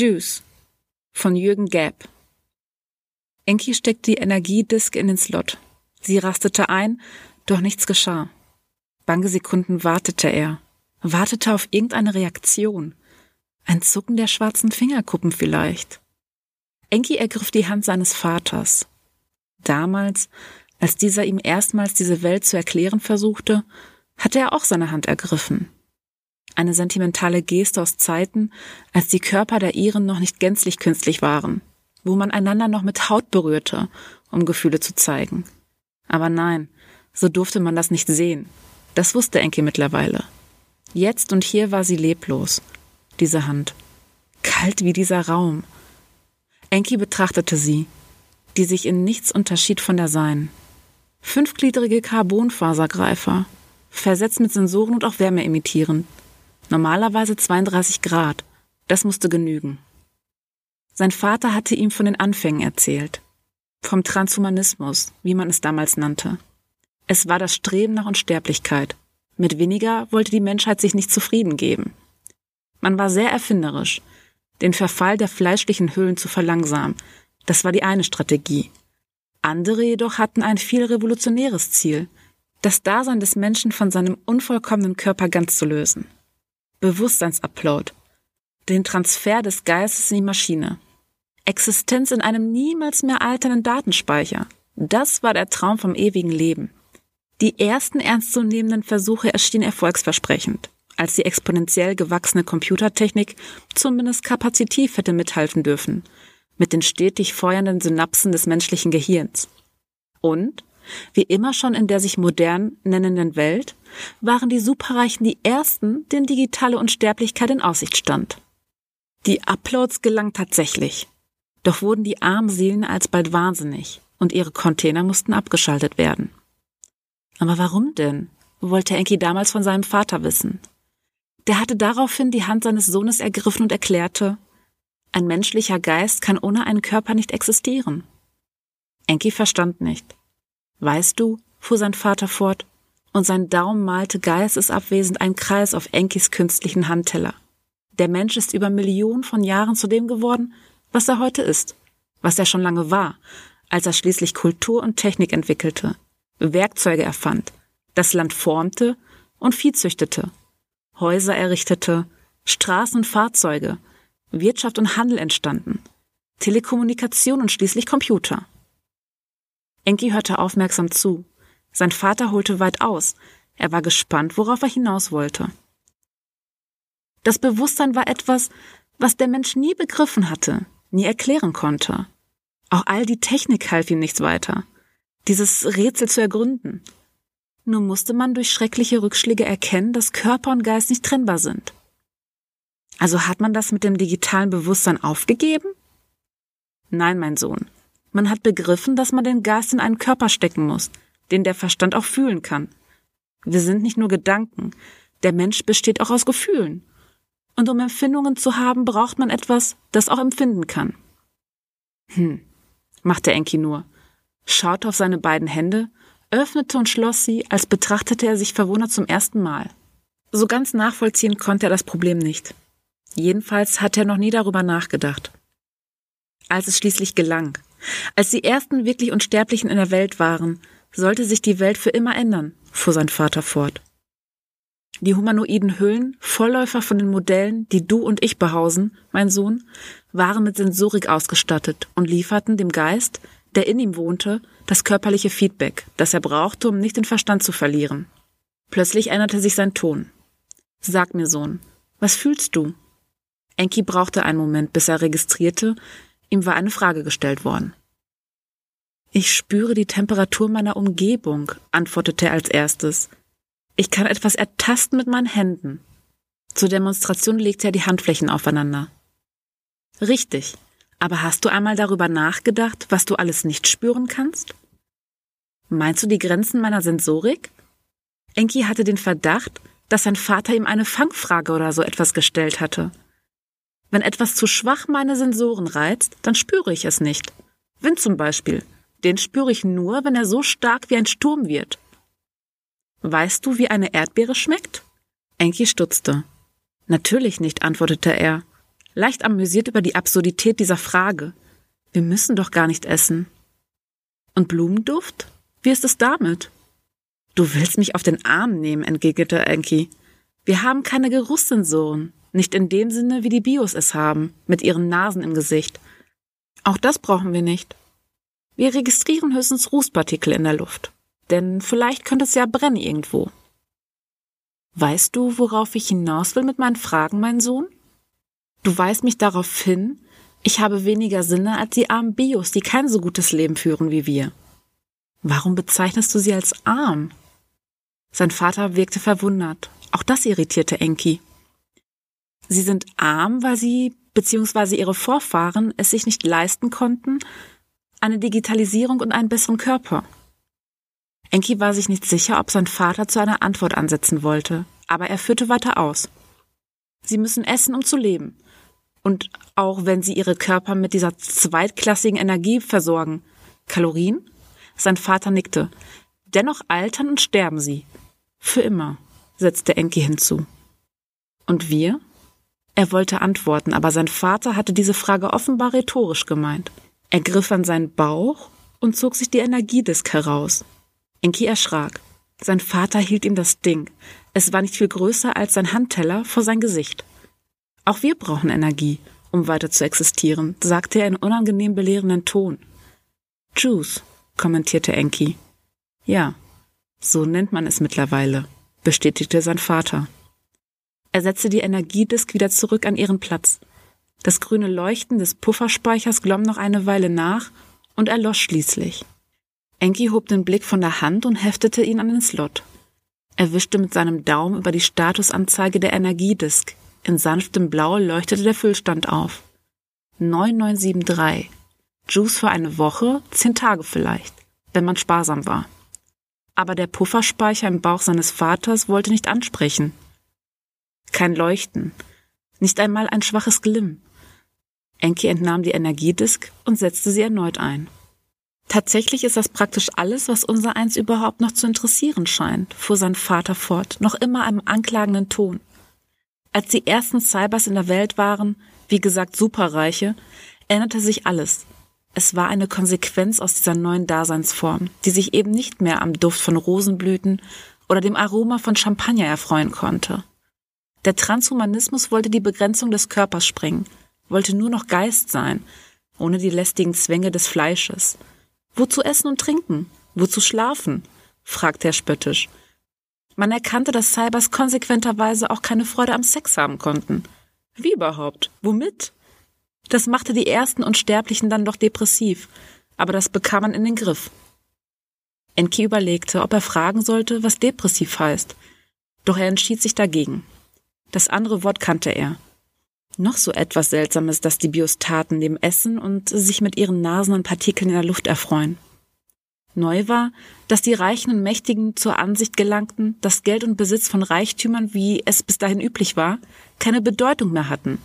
Juice von Jürgen Gäb. Enki steckte die Energiedisk in den Slot. Sie rastete ein, doch nichts geschah. Bange Sekunden wartete er, wartete auf irgendeine Reaktion. Ein Zucken der schwarzen Fingerkuppen vielleicht. Enki ergriff die Hand seines Vaters. Damals, als dieser ihm erstmals diese Welt zu erklären versuchte, hatte er auch seine Hand ergriffen. Eine sentimentale Geste aus Zeiten, als die Körper der Iren noch nicht gänzlich künstlich waren, wo man einander noch mit Haut berührte, um Gefühle zu zeigen. Aber nein, so durfte man das nicht sehen. Das wusste Enki mittlerweile. Jetzt und hier war sie leblos, diese Hand. Kalt wie dieser Raum. Enki betrachtete sie, die sich in nichts unterschied von der seinen. Fünfgliedrige Carbonfasergreifer, versetzt mit Sensoren und auch Wärme imitierend. Normalerweise 32 Grad. Das musste genügen. Sein Vater hatte ihm von den Anfängen erzählt. Vom Transhumanismus, wie man es damals nannte. Es war das Streben nach Unsterblichkeit. Mit weniger wollte die Menschheit sich nicht zufrieden geben. Man war sehr erfinderisch, den Verfall der fleischlichen Hüllen zu verlangsamen. Das war die eine Strategie. Andere jedoch hatten ein viel revolutionäres Ziel, das Dasein des Menschen von seinem unvollkommenen Körper ganz zu lösen. Bewusstseinsupload, den Transfer des Geistes in die Maschine, Existenz in einem niemals mehr alternden Datenspeicher. Das war der Traum vom ewigen Leben. Die ersten ernstzunehmenden Versuche erschienen erfolgsversprechend, als die exponentiell gewachsene Computertechnik zumindest kapazitiv hätte mithalten dürfen, mit den stetig feuernden Synapsen des menschlichen Gehirns. Und wie immer schon in der sich modern nennenden Welt, waren die Superreichen die ersten, denen digitale Unsterblichkeit in Aussicht stand. Die Uploads gelangen tatsächlich. Doch wurden die armen Seelen alsbald wahnsinnig und ihre Container mussten abgeschaltet werden. Aber warum denn? wollte Enki damals von seinem Vater wissen. Der hatte daraufhin die Hand seines Sohnes ergriffen und erklärte, ein menschlicher Geist kann ohne einen Körper nicht existieren. Enki verstand nicht. Weißt du, fuhr sein Vater fort, und sein Daumen malte geistesabwesend einen Kreis auf Enkis künstlichen Handteller. Der Mensch ist über Millionen von Jahren zu dem geworden, was er heute ist, was er schon lange war, als er schließlich Kultur und Technik entwickelte, Werkzeuge erfand, das Land formte und Vieh züchtete, Häuser errichtete, Straßen und Fahrzeuge, Wirtschaft und Handel entstanden, Telekommunikation und schließlich Computer. Enki hörte aufmerksam zu. Sein Vater holte weit aus. Er war gespannt, worauf er hinaus wollte. Das Bewusstsein war etwas, was der Mensch nie begriffen hatte, nie erklären konnte. Auch all die Technik half ihm nichts weiter, dieses Rätsel zu ergründen. Nur musste man durch schreckliche Rückschläge erkennen, dass Körper und Geist nicht trennbar sind. Also hat man das mit dem digitalen Bewusstsein aufgegeben? Nein, mein Sohn, man hat begriffen, dass man den Geist in einen Körper stecken muss, den der Verstand auch fühlen kann. Wir sind nicht nur Gedanken, der Mensch besteht auch aus Gefühlen. Und um Empfindungen zu haben, braucht man etwas, das auch empfinden kann. Hm, machte Enki nur, schaute auf seine beiden Hände, öffnete und schloss sie, als betrachtete er sich verwundert zum ersten Mal. So ganz nachvollziehen konnte er das Problem nicht. Jedenfalls hatte er noch nie darüber nachgedacht. Als es schließlich gelang, als die ersten wirklich Unsterblichen in der Welt waren, sollte sich die Welt für immer ändern, fuhr sein Vater fort. Die humanoiden Hüllen, Vorläufer von den Modellen, die du und ich behausen, mein Sohn, waren mit Sensorik ausgestattet und lieferten dem Geist, der in ihm wohnte, das körperliche Feedback, das er brauchte, um nicht den Verstand zu verlieren. Plötzlich änderte sich sein Ton. Sag mir, Sohn, was fühlst du? Enki brauchte einen Moment, bis er registrierte, Ihm war eine Frage gestellt worden. Ich spüre die Temperatur meiner Umgebung, antwortete er als erstes. Ich kann etwas ertasten mit meinen Händen. Zur Demonstration legte er die Handflächen aufeinander. Richtig. Aber hast du einmal darüber nachgedacht, was du alles nicht spüren kannst? Meinst du die Grenzen meiner Sensorik? Enki hatte den Verdacht, dass sein Vater ihm eine Fangfrage oder so etwas gestellt hatte. Wenn etwas zu schwach meine Sensoren reizt, dann spüre ich es nicht. Wind zum Beispiel. Den spüre ich nur, wenn er so stark wie ein Sturm wird. Weißt du, wie eine Erdbeere schmeckt? Enki stutzte. Natürlich nicht, antwortete er. leicht amüsiert über die Absurdität dieser Frage. Wir müssen doch gar nicht essen. Und Blumenduft? Wie ist es damit? Du willst mich auf den Arm nehmen, entgegnete Enki. Wir haben keine Geruchssensoren, nicht in dem Sinne, wie die Bios es haben, mit ihren Nasen im Gesicht. Auch das brauchen wir nicht. Wir registrieren höchstens Rußpartikel in der Luft. Denn vielleicht könnte es ja brennen irgendwo. Weißt du, worauf ich hinaus will mit meinen Fragen, mein Sohn? Du weist mich darauf hin, ich habe weniger Sinne als die armen Bios, die kein so gutes Leben führen wie wir. Warum bezeichnest du sie als arm? Sein Vater wirkte verwundert. Auch das irritierte Enki. Sie sind arm, weil sie bzw. ihre Vorfahren es sich nicht leisten konnten, eine Digitalisierung und einen besseren Körper. Enki war sich nicht sicher, ob sein Vater zu einer Antwort ansetzen wollte, aber er führte weiter aus. Sie müssen essen, um zu leben. Und auch wenn sie ihre Körper mit dieser zweitklassigen Energie versorgen. Kalorien? Sein Vater nickte. Dennoch altern und sterben sie. Für immer, setzte Enki hinzu. Und wir? Er wollte antworten, aber sein Vater hatte diese Frage offenbar rhetorisch gemeint. Er griff an seinen Bauch und zog sich die Energiedisk heraus. Enki erschrak. Sein Vater hielt ihm das Ding. Es war nicht viel größer als sein Handteller vor sein Gesicht. Auch wir brauchen Energie, um weiter zu existieren, sagte er in unangenehm belehrenden Ton. Juice, kommentierte Enki. Ja, so nennt man es mittlerweile, bestätigte sein Vater. Er setzte die Energiedisk wieder zurück an ihren Platz. Das grüne Leuchten des Pufferspeichers glomm noch eine Weile nach und erlosch schließlich. Enki hob den Blick von der Hand und heftete ihn an den Slot. Er wischte mit seinem Daumen über die Statusanzeige der Energiedisk. In sanftem Blau leuchtete der Füllstand auf. 9973. Juice für eine Woche, zehn Tage vielleicht, wenn man sparsam war. Aber der Pufferspeicher im Bauch seines Vaters wollte nicht ansprechen. Kein Leuchten, nicht einmal ein schwaches Glimm. Enki entnahm die Energiedisk und setzte sie erneut ein. Tatsächlich ist das praktisch alles, was unser Eins überhaupt noch zu interessieren scheint, fuhr sein Vater fort, noch immer im anklagenden Ton. Als die ersten Cybers in der Welt waren, wie gesagt Superreiche, änderte sich alles. Es war eine Konsequenz aus dieser neuen Daseinsform, die sich eben nicht mehr am Duft von Rosenblüten oder dem Aroma von Champagner erfreuen konnte. Der Transhumanismus wollte die Begrenzung des Körpers sprengen, wollte nur noch Geist sein, ohne die lästigen Zwänge des Fleisches. Wozu essen und trinken? Wozu schlafen? fragte er spöttisch. Man erkannte, dass Cybers konsequenterweise auch keine Freude am Sex haben konnten. Wie überhaupt? Womit? Das machte die ersten Unsterblichen dann doch depressiv, aber das bekam man in den Griff. Enki überlegte, ob er fragen sollte, was depressiv heißt, doch er entschied sich dagegen. Das andere Wort kannte er. Noch so etwas Seltsames, dass die Biostaten neben Essen und sich mit ihren Nasen an Partikeln in der Luft erfreuen. Neu war, dass die Reichen und Mächtigen zur Ansicht gelangten, dass Geld und Besitz von Reichtümern, wie es bis dahin üblich war, keine Bedeutung mehr hatten.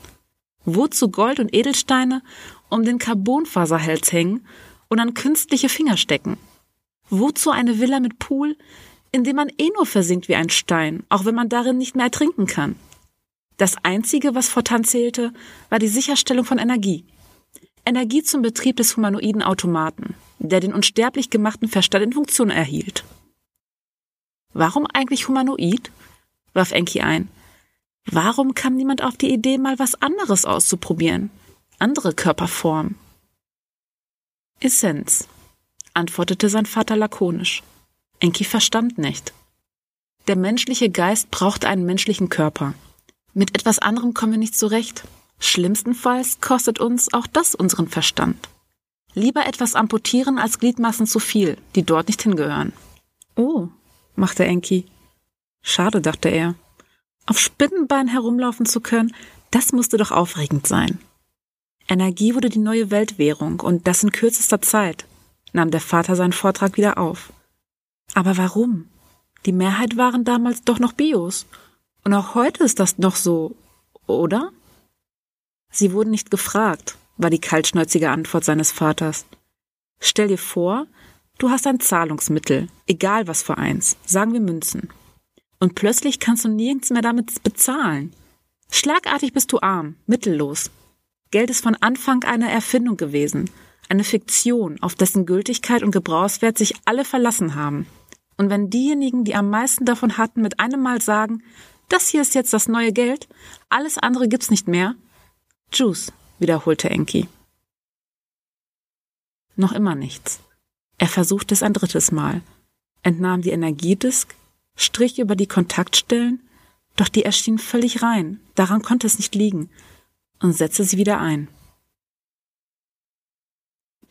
Wozu Gold und Edelsteine um den Carbonfaserhals hängen und an künstliche Finger stecken? Wozu eine Villa mit Pool, in dem man eh nur versinkt wie ein Stein, auch wenn man darin nicht mehr ertrinken kann? Das Einzige, was fortan zählte, war die Sicherstellung von Energie. Energie zum Betrieb des humanoiden Automaten, der den unsterblich gemachten Verstand in Funktion erhielt. Warum eigentlich humanoid? warf Enki ein. Warum kam niemand auf die Idee, mal was anderes auszuprobieren? Andere Körperformen? Essenz, antwortete sein Vater lakonisch. Enki verstand nicht. Der menschliche Geist braucht einen menschlichen Körper. Mit etwas anderem kommen wir nicht zurecht. Schlimmstenfalls kostet uns auch das unseren Verstand. Lieber etwas amputieren als Gliedmaßen zu viel, die dort nicht hingehören. Oh, machte Enki. Schade, dachte er. Auf Spinnenbein herumlaufen zu können, das musste doch aufregend sein. Energie wurde die neue Weltwährung und das in kürzester Zeit, nahm der Vater seinen Vortrag wieder auf. Aber warum? Die Mehrheit waren damals doch noch Bios und auch heute ist das noch so, oder? Sie wurden nicht gefragt, war die kaltschnäuzige Antwort seines Vaters. Stell dir vor, du hast ein Zahlungsmittel, egal was für eins, sagen wir Münzen. Und plötzlich kannst du nirgends mehr damit bezahlen. Schlagartig bist du arm, mittellos. Geld ist von Anfang eine Erfindung gewesen, eine Fiktion, auf dessen Gültigkeit und Gebrauchswert sich alle verlassen haben. Und wenn diejenigen, die am meisten davon hatten, mit einem Mal sagen, das hier ist jetzt das neue Geld, alles andere gibt's nicht mehr. Juice, wiederholte Enki. Noch immer nichts. Er versuchte es ein drittes Mal, entnahm die Energiedisk, strich über die Kontaktstellen, doch die erschien völlig rein, daran konnte es nicht liegen, und setzte sie wieder ein.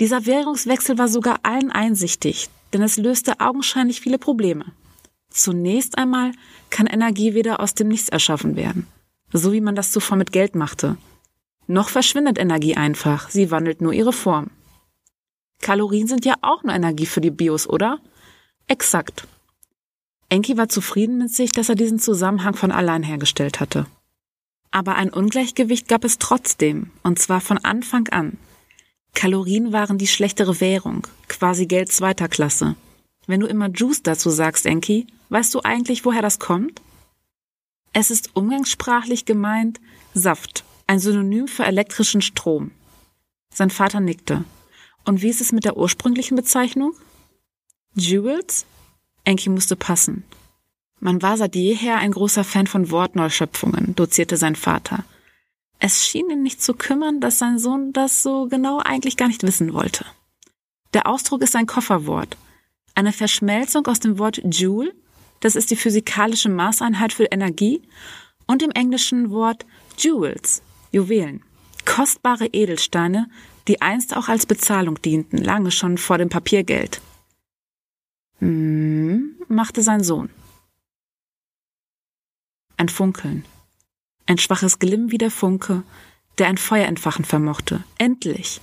Dieser Währungswechsel war sogar allen einsichtig, denn es löste augenscheinlich viele Probleme. Zunächst einmal kann Energie weder aus dem Nichts erschaffen werden, so wie man das zuvor mit Geld machte. Noch verschwindet Energie einfach, sie wandelt nur ihre Form. Kalorien sind ja auch nur Energie für die Bios, oder? Exakt. Enki war zufrieden mit sich, dass er diesen Zusammenhang von allein hergestellt hatte. Aber ein Ungleichgewicht gab es trotzdem, und zwar von Anfang an. Kalorien waren die schlechtere Währung, quasi Geld zweiter Klasse. Wenn du immer Juice dazu sagst, Enki, weißt du eigentlich, woher das kommt? Es ist umgangssprachlich gemeint Saft, ein Synonym für elektrischen Strom. Sein Vater nickte. Und wie ist es mit der ursprünglichen Bezeichnung? Jewels? Enki musste passen. Man war seit jeher ein großer Fan von Wortneuschöpfungen, dozierte sein Vater. Es schien ihn nicht zu kümmern, dass sein Sohn das so genau eigentlich gar nicht wissen wollte. Der Ausdruck ist ein Kofferwort, eine Verschmelzung aus dem Wort Joule, das ist die physikalische Maßeinheit für Energie, und dem englischen Wort Jewels, Juwelen, kostbare Edelsteine, die einst auch als Bezahlung dienten, lange schon vor dem Papiergeld. Hm, machte sein Sohn. Ein Funkeln. Ein schwaches Glimm wie der Funke, der ein Feuer entfachen vermochte. Endlich!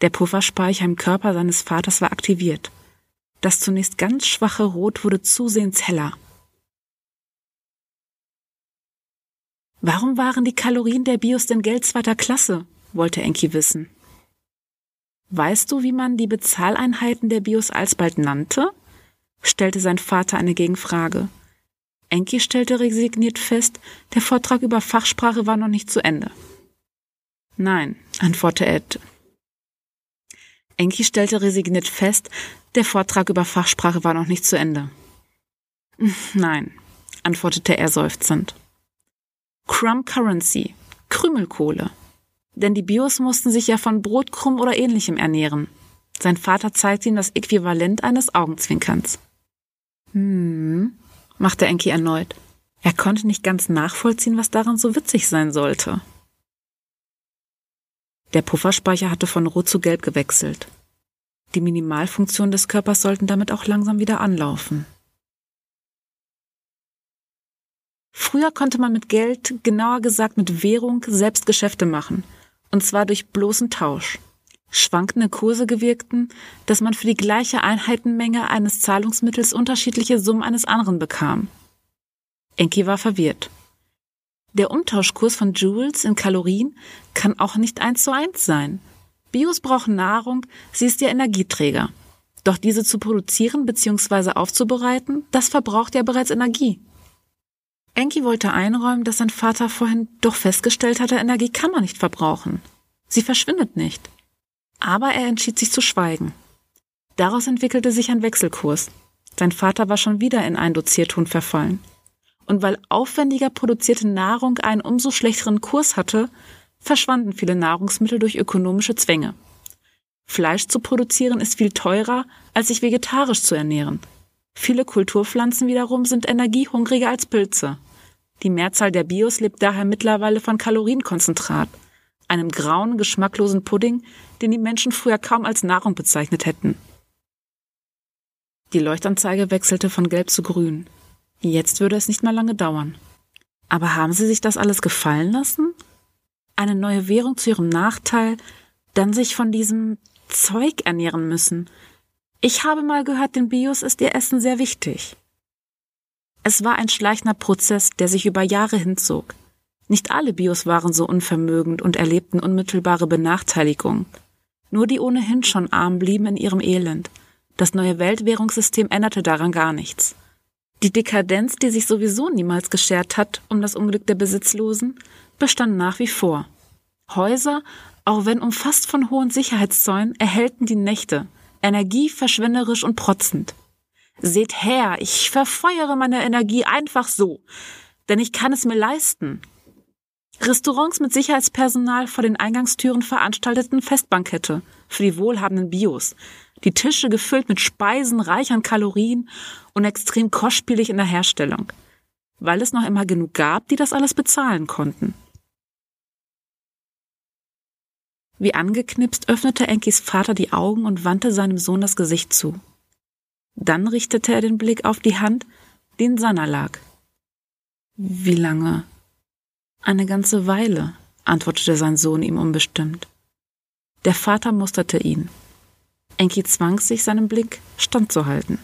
Der Pufferspeicher im Körper seines Vaters war aktiviert. Das zunächst ganz schwache Rot wurde zusehends heller. Warum waren die Kalorien der Bios denn Geld zweiter Klasse? wollte Enki wissen. Weißt du, wie man die Bezahleinheiten der Bios alsbald nannte? stellte sein Vater eine Gegenfrage. Enki stellte resigniert fest, der Vortrag über Fachsprache war noch nicht zu Ende. Nein, antwortete Ed. Enki stellte resigniert fest, der Vortrag über Fachsprache war noch nicht zu Ende. Nein, antwortete er seufzend. Crumb Currency, Krümelkohle, denn die Bios mussten sich ja von Brotkrumm oder ähnlichem ernähren. Sein Vater zeigte ihm das Äquivalent eines Augenzwinkerns. Hm, machte Enki erneut. Er konnte nicht ganz nachvollziehen, was daran so witzig sein sollte. Der Pufferspeicher hatte von Rot zu Gelb gewechselt. Die Minimalfunktionen des Körpers sollten damit auch langsam wieder anlaufen. Früher konnte man mit Geld, genauer gesagt mit Währung, selbst Geschäfte machen – und zwar durch bloßen Tausch. Schwankende Kurse gewirkten, dass man für die gleiche Einheitenmenge eines Zahlungsmittels unterschiedliche Summen eines anderen bekam. Enki war verwirrt. Der Umtauschkurs von Joules in Kalorien kann auch nicht eins zu eins sein. Bios brauchen Nahrung, sie ist der Energieträger. Doch diese zu produzieren bzw. aufzubereiten, das verbraucht ja bereits Energie. Enki wollte einräumen, dass sein Vater vorhin doch festgestellt hatte, Energie kann man nicht verbrauchen. Sie verschwindet nicht. Aber er entschied sich zu schweigen. Daraus entwickelte sich ein Wechselkurs. Sein Vater war schon wieder in ein Dozierton verfallen. Und weil aufwendiger produzierte Nahrung einen umso schlechteren Kurs hatte, verschwanden viele Nahrungsmittel durch ökonomische Zwänge. Fleisch zu produzieren ist viel teurer, als sich vegetarisch zu ernähren. Viele Kulturpflanzen wiederum sind energiehungriger als Pilze. Die Mehrzahl der Bios lebt daher mittlerweile von Kalorienkonzentrat, einem grauen, geschmacklosen Pudding, den die Menschen früher kaum als Nahrung bezeichnet hätten. Die Leuchtanzeige wechselte von gelb zu grün. Jetzt würde es nicht mehr lange dauern. Aber haben Sie sich das alles gefallen lassen? Eine neue Währung zu Ihrem Nachteil, dann sich von diesem Zeug ernähren müssen. Ich habe mal gehört, den Bios ist Ihr Essen sehr wichtig. Es war ein schleichender Prozess, der sich über Jahre hinzog. Nicht alle Bios waren so unvermögend und erlebten unmittelbare Benachteiligung. Nur die ohnehin schon arm blieben in ihrem Elend. Das neue Weltwährungssystem änderte daran gar nichts. Die Dekadenz, die sich sowieso niemals geschert hat um das Unglück der Besitzlosen, bestand nach wie vor. Häuser, auch wenn umfasst von hohen Sicherheitszäunen, erhellten die Nächte, energieverschwenderisch und protzend. Seht her, ich verfeuere meine Energie einfach so, denn ich kann es mir leisten. Restaurants mit Sicherheitspersonal vor den Eingangstüren veranstalteten Festbankette für die wohlhabenden Bios, die Tische gefüllt mit Speisen reich an Kalorien und extrem kostspielig in der Herstellung, weil es noch immer genug gab, die das alles bezahlen konnten. Wie angeknipst öffnete Enkis Vater die Augen und wandte seinem Sohn das Gesicht zu. Dann richtete er den Blick auf die Hand, die in Sanna lag. Wie lange? Eine ganze Weile, antwortete sein Sohn ihm unbestimmt. Der Vater musterte ihn. Enki zwang sich, seinen Blick standzuhalten.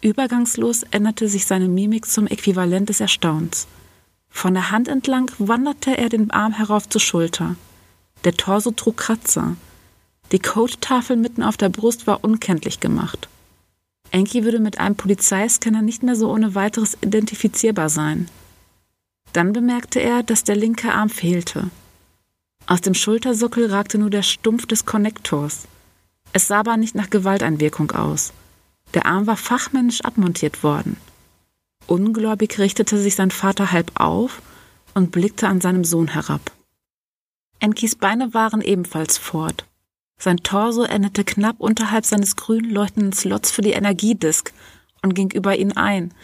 Übergangslos änderte sich seine Mimik zum Äquivalent des Erstaunens. Von der Hand entlang wanderte er den Arm herauf zur Schulter. Der Torso trug Kratzer. Die Codetafel mitten auf der Brust war unkenntlich gemacht. Enki würde mit einem Polizeiscanner nicht mehr so ohne weiteres identifizierbar sein. Dann bemerkte er, dass der linke Arm fehlte. Aus dem Schultersockel ragte nur der Stumpf des Konnektors. Es sah aber nicht nach Gewalteinwirkung aus. Der Arm war fachmännisch abmontiert worden. Ungläubig richtete sich sein Vater halb auf und blickte an seinem Sohn herab. Enkis Beine waren ebenfalls fort. Sein Torso endete knapp unterhalb seines grün leuchtenden Slots für die Energiedisk und ging über ihn ein.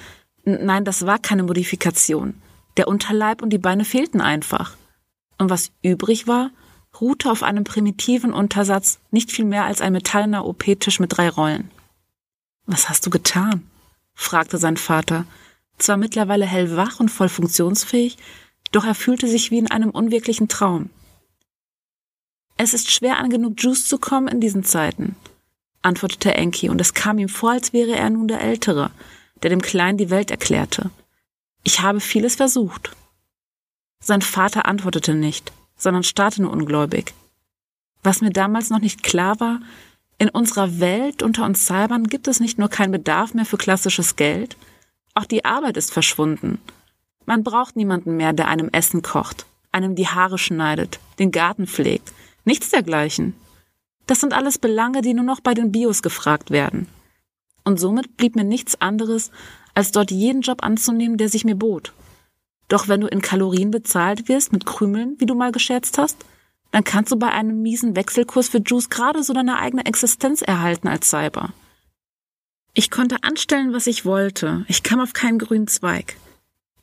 Nein, das war keine Modifikation. Der Unterleib und die Beine fehlten einfach. Und was übrig war, ruhte auf einem primitiven Untersatz nicht viel mehr als ein metallener OP-Tisch mit drei Rollen. Was hast du getan? fragte sein Vater, zwar mittlerweile hellwach und voll funktionsfähig, doch er fühlte sich wie in einem unwirklichen Traum. Es ist schwer an genug Juice zu kommen in diesen Zeiten, antwortete Enki, und es kam ihm vor, als wäre er nun der Ältere, der dem Kleinen die Welt erklärte. Ich habe vieles versucht. Sein Vater antwortete nicht, sondern starrte nur ungläubig. Was mir damals noch nicht klar war, in unserer Welt unter uns Cybern gibt es nicht nur keinen Bedarf mehr für klassisches Geld, auch die Arbeit ist verschwunden. Man braucht niemanden mehr, der einem Essen kocht, einem die Haare schneidet, den Garten pflegt, Nichts dergleichen. Das sind alles Belange, die nur noch bei den Bios gefragt werden. Und somit blieb mir nichts anderes, als dort jeden Job anzunehmen, der sich mir bot. Doch wenn du in Kalorien bezahlt wirst mit Krümeln, wie du mal gescherzt hast, dann kannst du bei einem miesen Wechselkurs für Juice gerade so deine eigene Existenz erhalten als Cyber. Ich konnte anstellen, was ich wollte. Ich kam auf keinen grünen Zweig.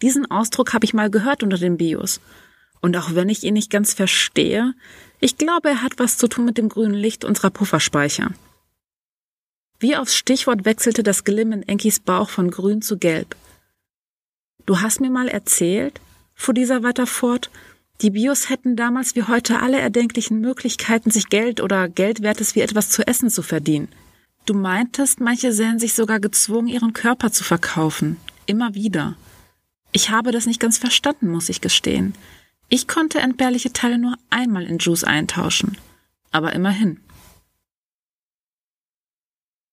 Diesen Ausdruck habe ich mal gehört unter den Bios. Und auch wenn ich ihn nicht ganz verstehe, ich glaube, er hat was zu tun mit dem grünen Licht unserer Pufferspeicher. Wie aufs Stichwort wechselte das Glimm in Enkis Bauch von grün zu gelb. Du hast mir mal erzählt, fuhr dieser weiter fort, die Bios hätten damals wie heute alle erdenklichen Möglichkeiten, sich Geld oder Geldwertes wie etwas zu essen zu verdienen. Du meintest, manche sähen sich sogar gezwungen, ihren Körper zu verkaufen. Immer wieder. Ich habe das nicht ganz verstanden, muss ich gestehen. Ich konnte entbehrliche Teile nur einmal in Juice eintauschen, aber immerhin.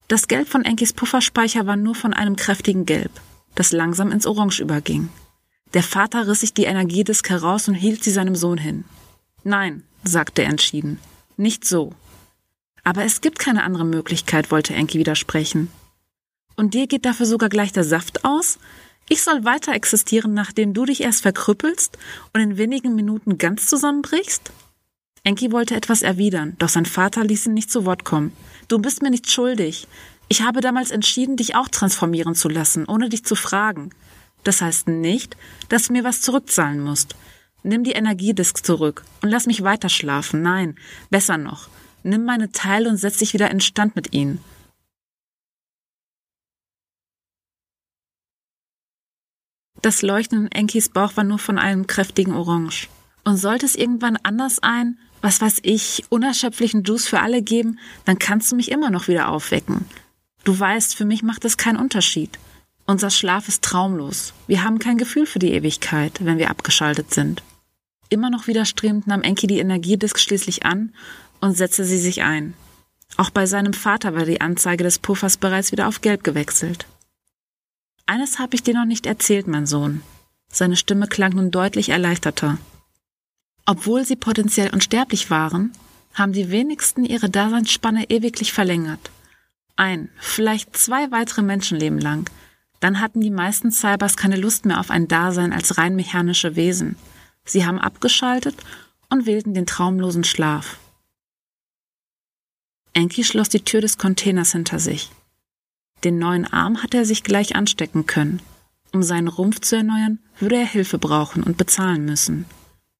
Das Gelb von Enkis Pufferspeicher war nur von einem kräftigen Gelb, das langsam ins Orange überging. Der Vater riss sich die Energiedisk heraus und hielt sie seinem Sohn hin. Nein, sagte er entschieden, nicht so. Aber es gibt keine andere Möglichkeit, wollte Enki widersprechen. Und dir geht dafür sogar gleich der Saft aus? Ich soll weiter existieren, nachdem du dich erst verkrüppelst und in wenigen Minuten ganz zusammenbrichst? Enki wollte etwas erwidern, doch sein Vater ließ ihn nicht zu Wort kommen. Du bist mir nicht schuldig. Ich habe damals entschieden, dich auch transformieren zu lassen, ohne dich zu fragen. Das heißt nicht, dass du mir was zurückzahlen musst. Nimm die Energiedisk zurück und lass mich weiter schlafen. Nein, besser noch. Nimm meine Teile und setz dich wieder in Stand mit ihnen. Das Leuchten in Enkis Bauch war nur von einem kräftigen Orange. Und sollte es irgendwann anders ein, was weiß ich, unerschöpflichen Juice für alle geben, dann kannst du mich immer noch wieder aufwecken. Du weißt, für mich macht es keinen Unterschied. Unser Schlaf ist traumlos. Wir haben kein Gefühl für die Ewigkeit, wenn wir abgeschaltet sind. Immer noch widerstrebend nahm Enki die Energiedisk schließlich an und setzte sie sich ein. Auch bei seinem Vater war die Anzeige des Puffers bereits wieder auf Gelb gewechselt. Eines habe ich dir noch nicht erzählt, mein Sohn. Seine Stimme klang nun deutlich erleichterter. Obwohl sie potenziell unsterblich waren, haben die wenigsten ihre Daseinsspanne ewiglich verlängert. Ein, vielleicht zwei weitere Menschenleben lang. Dann hatten die meisten Cybers keine Lust mehr auf ein Dasein als rein mechanische Wesen. Sie haben abgeschaltet und wählten den traumlosen Schlaf. Enki schloss die Tür des Containers hinter sich. Den neuen Arm hatte er sich gleich anstecken können. Um seinen Rumpf zu erneuern, würde er Hilfe brauchen und bezahlen müssen.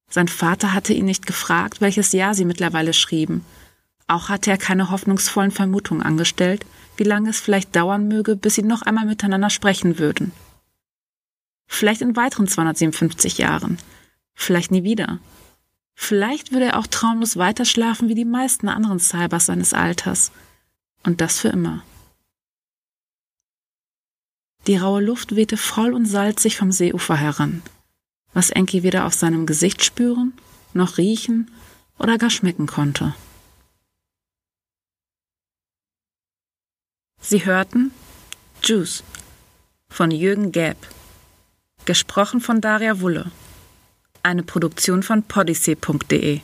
Sein Vater hatte ihn nicht gefragt, welches Jahr sie mittlerweile schrieben. Auch hatte er keine hoffnungsvollen Vermutungen angestellt, wie lange es vielleicht dauern möge, bis sie noch einmal miteinander sprechen würden. Vielleicht in weiteren 257 Jahren. Vielleicht nie wieder. Vielleicht würde er auch traumlos weiterschlafen wie die meisten anderen Cybers seines Alters. Und das für immer. Die raue Luft wehte voll und salzig vom Seeufer heran was Enki weder auf seinem Gesicht spüren, noch riechen oder gar schmecken konnte. Sie hörten Juice von Jürgen Gäb, gesprochen von Daria Wulle, eine Produktion von podyssey.de.